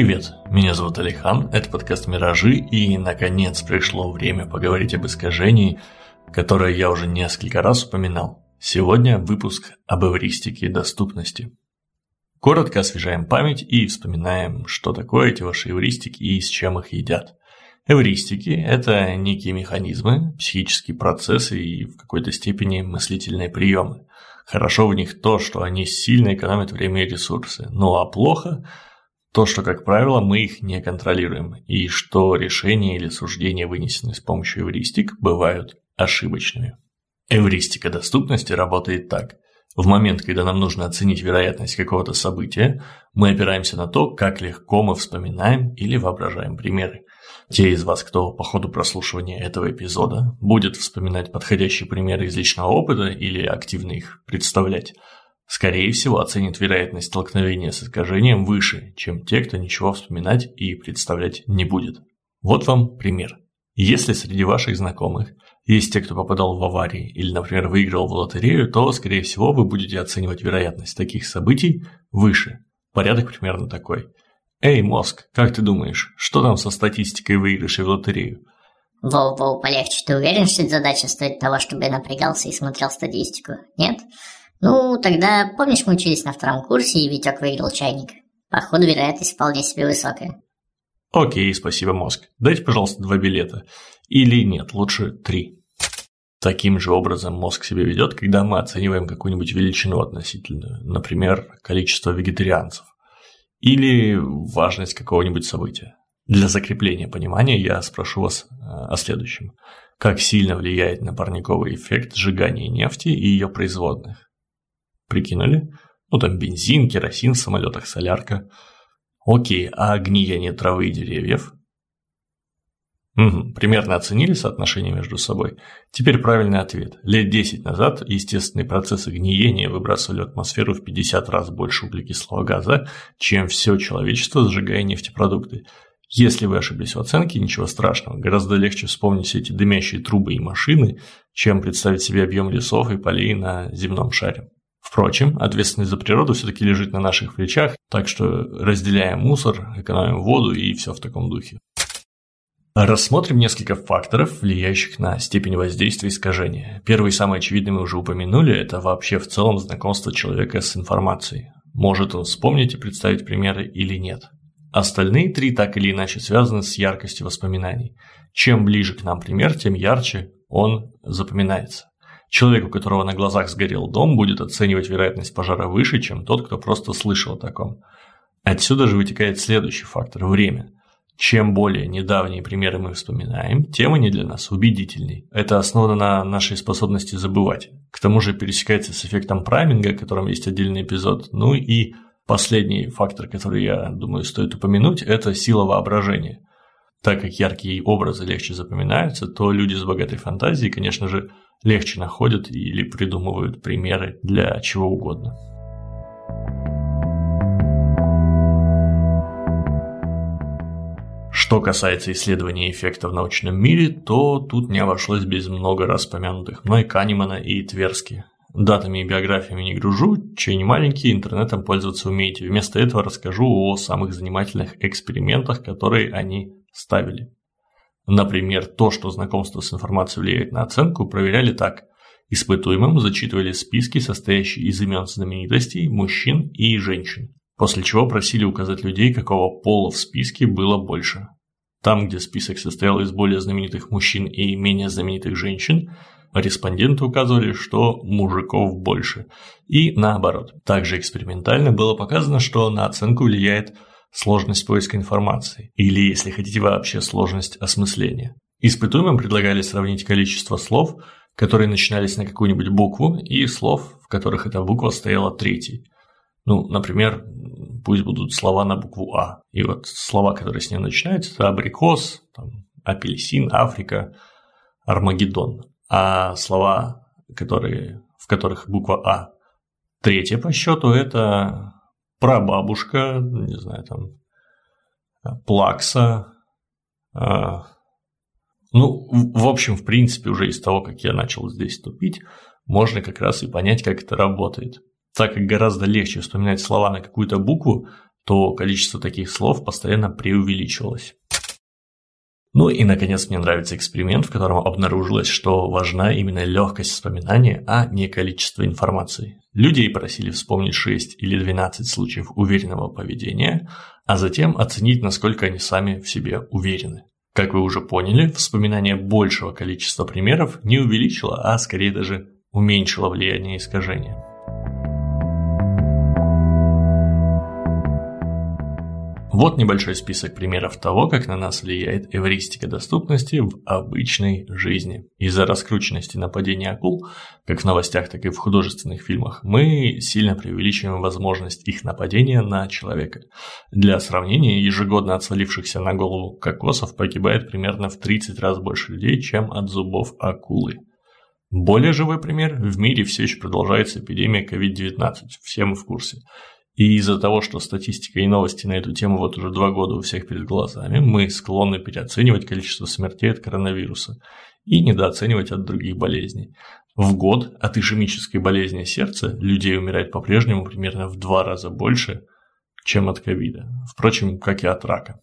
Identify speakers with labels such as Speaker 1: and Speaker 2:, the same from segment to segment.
Speaker 1: Привет, меня зовут Алихан, это подкаст «Миражи», и, наконец, пришло время поговорить об искажении, которое я уже несколько раз упоминал. Сегодня выпуск об эвристике доступности. Коротко освежаем память и вспоминаем, что такое эти ваши эвристики и с чем их едят. Эвристики – это некие механизмы, психические процессы и в какой-то степени мыслительные приемы. Хорошо в них то, что они сильно экономят время и ресурсы, ну а плохо – то, что, как правило, мы их не контролируем, и что решения или суждения, вынесенные с помощью эвристик, бывают ошибочными. Эвристика доступности работает так. В момент, когда нам нужно оценить вероятность какого-то события, мы опираемся на то, как легко мы вспоминаем или воображаем примеры. Те из вас, кто по ходу прослушивания этого эпизода будет вспоминать подходящие примеры из личного опыта или активно их представлять, скорее всего, оценит вероятность столкновения с искажением выше, чем те, кто ничего вспоминать и представлять не будет. Вот вам пример. Если среди ваших знакомых есть те, кто попадал в аварии или, например, выиграл в лотерею, то, скорее всего, вы будете оценивать вероятность таких событий выше. Порядок примерно такой. Эй, мозг, как ты думаешь, что там со статистикой выигрышей в лотерею?
Speaker 2: Воу-воу, полегче. Ты уверен, что эта задача стоит того, чтобы я напрягался и смотрел статистику? Нет? Ну, тогда, помнишь, мы учились на втором курсе, и Витек выиграл чайник? Походу, вероятность вполне себе высокая.
Speaker 1: Окей, спасибо, мозг. Дайте, пожалуйста, два билета. Или нет, лучше три. Таким же образом мозг себя ведет, когда мы оцениваем какую-нибудь величину относительную, например, количество вегетарианцев, или важность какого-нибудь события. Для закрепления понимания я спрошу вас э, о следующем. Как сильно влияет на парниковый эффект сжигание нефти и ее производных? Прикинули? Ну там бензин, керосин в самолетах, солярка. Окей, а гниение травы и деревьев? Угу, примерно оценили соотношение между собой. Теперь правильный ответ. Лет 10 назад естественные процессы гниения выбрасывали в атмосферу в 50 раз больше углекислого газа, чем все человечество, сжигая нефтепродукты. Если вы ошиблись в оценке, ничего страшного. Гораздо легче вспомнить все эти дымящие трубы и машины, чем представить себе объем лесов и полей на земном шаре. Впрочем, ответственность за природу все-таки лежит на наших плечах, так что разделяем мусор, экономим воду и все в таком духе. Рассмотрим несколько факторов, влияющих на степень воздействия искажения. Первый самый очевидный мы уже упомянули, это вообще в целом знакомство человека с информацией. Может он вспомнить и представить примеры или нет. Остальные три так или иначе связаны с яркостью воспоминаний. Чем ближе к нам пример, тем ярче он запоминается. Человек, у которого на глазах сгорел дом, будет оценивать вероятность пожара выше, чем тот, кто просто слышал о таком. Отсюда же вытекает следующий фактор – время. Чем более недавние примеры мы вспоминаем, тем они для нас убедительней. Это основано на нашей способности забывать. К тому же пересекается с эффектом прайминга, о котором есть отдельный эпизод. Ну и последний фактор, который, я думаю, стоит упомянуть, это сила воображения. Так как яркие образы легче запоминаются, то люди с богатой фантазией, конечно же, легче находят или придумывают примеры для чего угодно. Что касается исследования эффекта в научном мире, то тут не обошлось без много раз помянутых мной Канемана и Тверски. Датами и биографиями не гружу, чей не маленький, интернетом пользоваться умеете. Вместо этого расскажу о самых занимательных экспериментах, которые они ставили. Например, то, что знакомство с информацией влияет на оценку, проверяли так. Испытуемым зачитывали списки, состоящие из имен знаменитостей, мужчин и женщин, после чего просили указать людей, какого пола в списке было больше. Там, где список состоял из более знаменитых мужчин и менее знаменитых женщин, респонденты указывали, что мужиков больше. И наоборот. Также экспериментально было показано, что на оценку влияет сложность поиска информации, или, если хотите, вообще сложность осмысления. Испытуемым предлагали сравнить количество слов, которые начинались на какую-нибудь букву, и слов, в которых эта буква стояла третьей. Ну, например, пусть будут слова на букву А. И вот слова, которые с ней начинаются, это абрикос, там, апельсин, Африка, Армагеддон. А слова, которые, в которых буква А третья по счету, это прабабушка, не знаю, там, плакса. А, ну, в общем, в принципе, уже из того, как я начал здесь тупить, можно как раз и понять, как это работает. Так как гораздо легче вспоминать слова на какую-то букву, то количество таких слов постоянно преувеличивалось. Ну и, наконец, мне нравится эксперимент, в котором обнаружилось, что важна именно легкость вспоминания, а не количество информации. Людей просили вспомнить 6 или 12 случаев уверенного поведения, а затем оценить, насколько они сами в себе уверены. Как вы уже поняли, вспоминание большего количества примеров не увеличило, а скорее даже уменьшило влияние искажения. Вот небольшой список примеров того, как на нас влияет эвристика доступности в обычной жизни. Из-за раскрученности нападения акул, как в новостях, так и в художественных фильмах, мы сильно преувеличиваем возможность их нападения на человека. Для сравнения, ежегодно от свалившихся на голову кокосов погибает примерно в 30 раз больше людей, чем от зубов акулы. Более живой пример – в мире все еще продолжается эпидемия COVID-19, все мы в курсе. И из-за того, что статистика и новости на эту тему вот уже два года у всех перед глазами, мы склонны переоценивать количество смертей от коронавируса и недооценивать от других болезней. В год от ишемической болезни сердца людей умирает по-прежнему примерно в два раза больше, чем от ковида. Впрочем, как и от рака.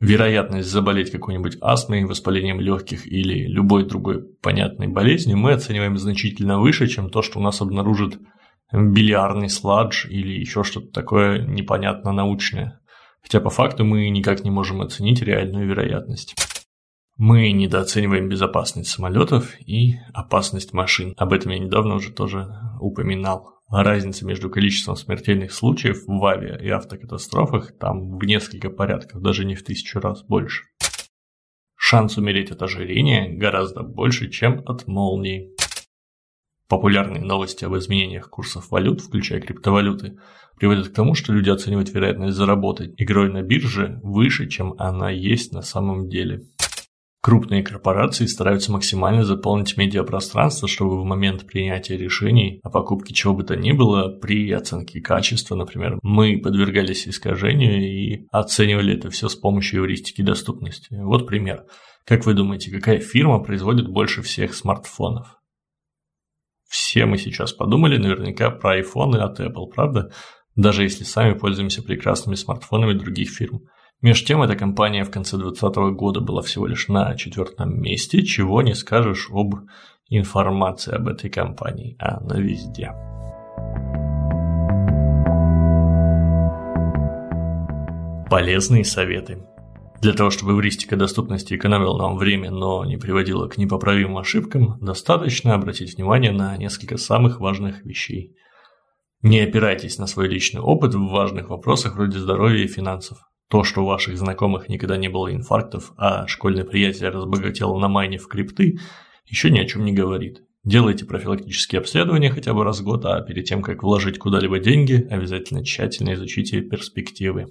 Speaker 1: Вероятность заболеть какой-нибудь астмой, воспалением легких или любой другой понятной болезнью мы оцениваем значительно выше, чем то, что у нас обнаружат бильярдный сладж или еще что-то такое непонятно научное. Хотя по факту мы никак не можем оценить реальную вероятность. Мы недооцениваем безопасность самолетов и опасность машин. Об этом я недавно уже тоже упоминал. разница между количеством смертельных случаев в авиа и автокатастрофах там в несколько порядков, даже не в тысячу раз больше. Шанс умереть от ожирения гораздо больше, чем от молнии. Популярные новости об изменениях курсов валют, включая криптовалюты, приводят к тому, что люди оценивают вероятность заработать игрой на бирже выше, чем она есть на самом деле. Крупные корпорации стараются максимально заполнить медиапространство, чтобы в момент принятия решений о покупке чего бы то ни было, при оценке качества, например, мы подвергались искажению и оценивали это все с помощью эвристики доступности. Вот пример. Как вы думаете, какая фирма производит больше всех смартфонов? Все мы сейчас подумали наверняка про айфоны от Apple, правда? Даже если сами пользуемся прекрасными смартфонами других фирм. Между тем, эта компания в конце 2020 года была всего лишь на четвертом месте, чего не скажешь об информации об этой компании, а она везде. Полезные советы. Для того, чтобы эвристика доступности экономила нам время, но не приводила к непоправимым ошибкам, достаточно обратить внимание на несколько самых важных вещей. Не опирайтесь на свой личный опыт в важных вопросах вроде здоровья и финансов. То, что у ваших знакомых никогда не было инфарктов, а школьный приятель разбогател на майне в крипты, еще ни о чем не говорит. Делайте профилактические обследования хотя бы раз в год, а перед тем, как вложить куда-либо деньги, обязательно тщательно изучите перспективы.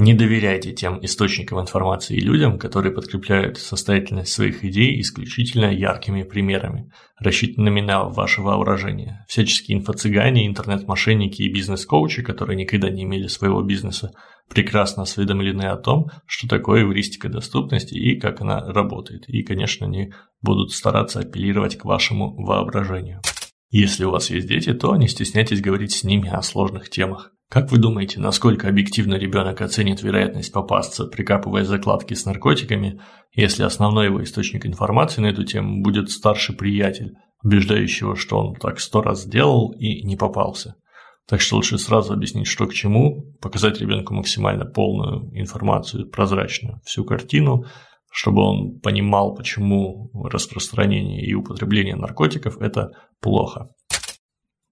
Speaker 1: Не доверяйте тем источникам информации и людям, которые подкрепляют состоятельность своих идей исключительно яркими примерами, рассчитанными на ваше вооружение. Всяческие инфо-цыгане, интернет-мошенники и бизнес-коучи, которые никогда не имели своего бизнеса, прекрасно осведомлены о том, что такое эвристика доступности и как она работает, и, конечно, не будут стараться апеллировать к вашему воображению. Если у вас есть дети, то не стесняйтесь говорить с ними о сложных темах. Как вы думаете, насколько объективно ребенок оценит вероятность попасться, прикапывая закладки с наркотиками, если основной его источник информации на эту тему будет старший приятель, убеждающего, что он так сто раз сделал и не попался? Так что лучше сразу объяснить, что к чему, показать ребенку максимально полную информацию, прозрачную, всю картину, чтобы он понимал, почему распространение и употребление наркотиков – это плохо.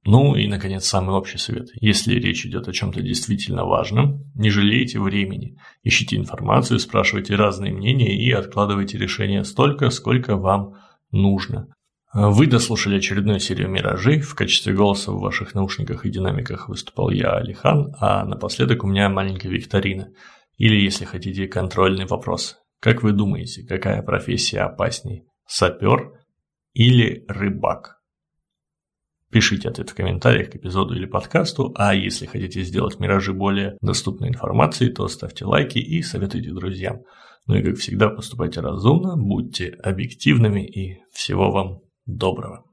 Speaker 1: Ну и, наконец, самый общий совет. Если речь идет о чем-то действительно важном, не жалейте времени. Ищите информацию, спрашивайте разные мнения и откладывайте решение столько, сколько вам нужно. Вы дослушали очередную серию «Миражей». В качестве голоса в ваших наушниках и динамиках выступал я, Алихан, а напоследок у меня маленькая викторина. Или, если хотите, контрольный вопрос. Как вы думаете, какая профессия опасней? Сапер или рыбак? Пишите ответ в комментариях к эпизоду или подкасту, а если хотите сделать миражи более доступной информацией, то ставьте лайки и советуйте друзьям. Ну и как всегда поступайте разумно, будьте объективными и всего вам доброго.